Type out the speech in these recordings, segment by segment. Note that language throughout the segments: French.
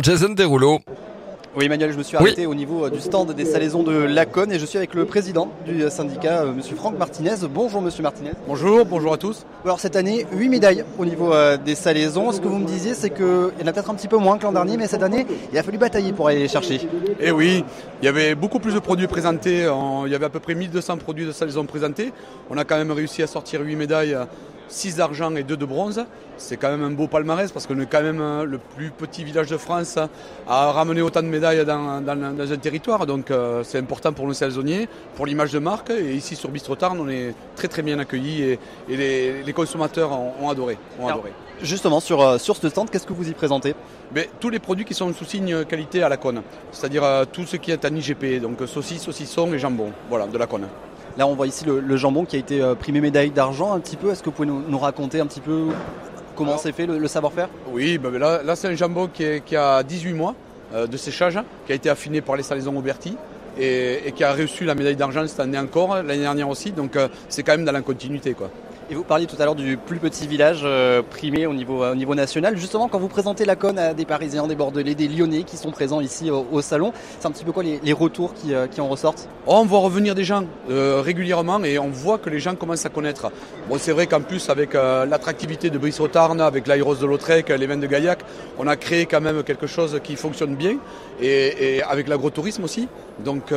Jason Derulo. Oui Emmanuel, je me suis Oui. arrêté au niveau euh, du stand des salaisons de Laconne et je suis avec le président du euh, syndicat, euh, monsieur Franck Martinez. Bonjour monsieur Martinez. Bonjour, bonjour à tous. Alors cette année, 8 médailles au niveau des salaisons. Ce que vous me disiez, c'est qu'il y en a peut-être un petit peu moins que l'an dernier, mais cette année, il a fallu batailler pour aller les chercher. Eh oui, il y avait beaucoup plus de produits présentés. En- Il y avait à peu près 1200 produits de salaison présentés. On a quand même réussi à sortir 8 médailles, 6 d'argent et 2 de bronze. C'est quand même un beau palmarès parce qu'on est quand même euh, le plus petit village de France à ramener autant de médailles dans, dans- dans un territoire. Donc euh, c'est important pour nos saisonniers, pour l'image de marque. Et ici sur Bistrotarn, on est très très bien accueillis et, et les, les consommateurs ont, ont adoré. ont Alors, adoré. Justement, sur, euh, sur ce stand, qu'est-ce que vous y présentez? Mais tous les produits qui sont sous signe qualité à la cône, c'est-à-dire euh, tout ce qui est en IGP, donc saucisses, saucissons et jambon, voilà, de la cône. Là, on voit ici le, le jambon qui a été euh, primé médaille d'argent un petit peu. Est-ce que vous pouvez nous, nous raconter un petit peu comment c'est fait, le, le savoir-faire? Oui, ben là, là c'est un jambon qui, est- qui a 18 mois euh, de séchage, qui a été affiné par les salaisons Auberti et, et qui a reçu la médaille d'argent cette année encore, l'année dernière aussi, donc euh, c'est quand même dans la continuité. Quoi. Vous parliez tout à l'heure du plus petit village euh, primé au niveau, euh, au niveau national. Justement, quand vous présentez la conne à des Parisiens, des Bordelais, des Lyonnais qui sont présents ici au, salon, c'est un petit peu quoi les, retours qui, euh, qui en ressortent? Oh, on voit revenir des gens régulièrement et on voit que les gens commencent à connaître. Bon, c'est vrai qu'en plus, avec l'attractivité de Brice-Tarn, avec l'Aéros de Lautrec, les vins de Gaillac, on a créé quand même quelque chose qui fonctionne bien et, avec l'agrotourisme aussi. Donc,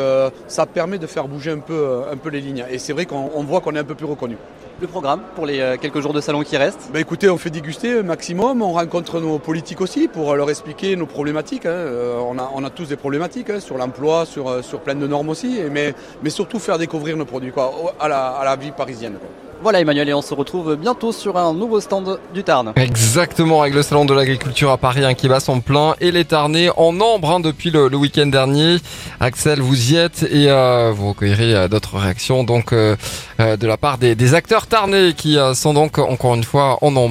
ça permet de faire bouger un peu, un peu les lignes. Et c'est vrai qu'on on voit qu'on est un peu plus reconnu. Le programme pour les euh, quelques jours de salon qui restent Ben écoutez, on fait déguster un maximum, on rencontre nos politiques aussi pour leur expliquer nos problématiques. hein. Euh, on, a, tous des problématiques hein, sur l'emploi, sur, euh, sur plein de normes aussi, mais, surtout faire découvrir nos produits à, la, vie parisienne. Voilà Emmanuel et on se retrouve bientôt sur un nouveau stand du Tarn. Exactement, avec le salon de l'agriculture à Paris hein, qui bat son plein et les Tarnais en nombre hein, depuis le, le week-end dernier. Axel, vous y êtes et euh, vous recueillerez euh, d'autres réactions donc euh, de la part des, acteurs tarnais qui sont donc encore une fois en nombre.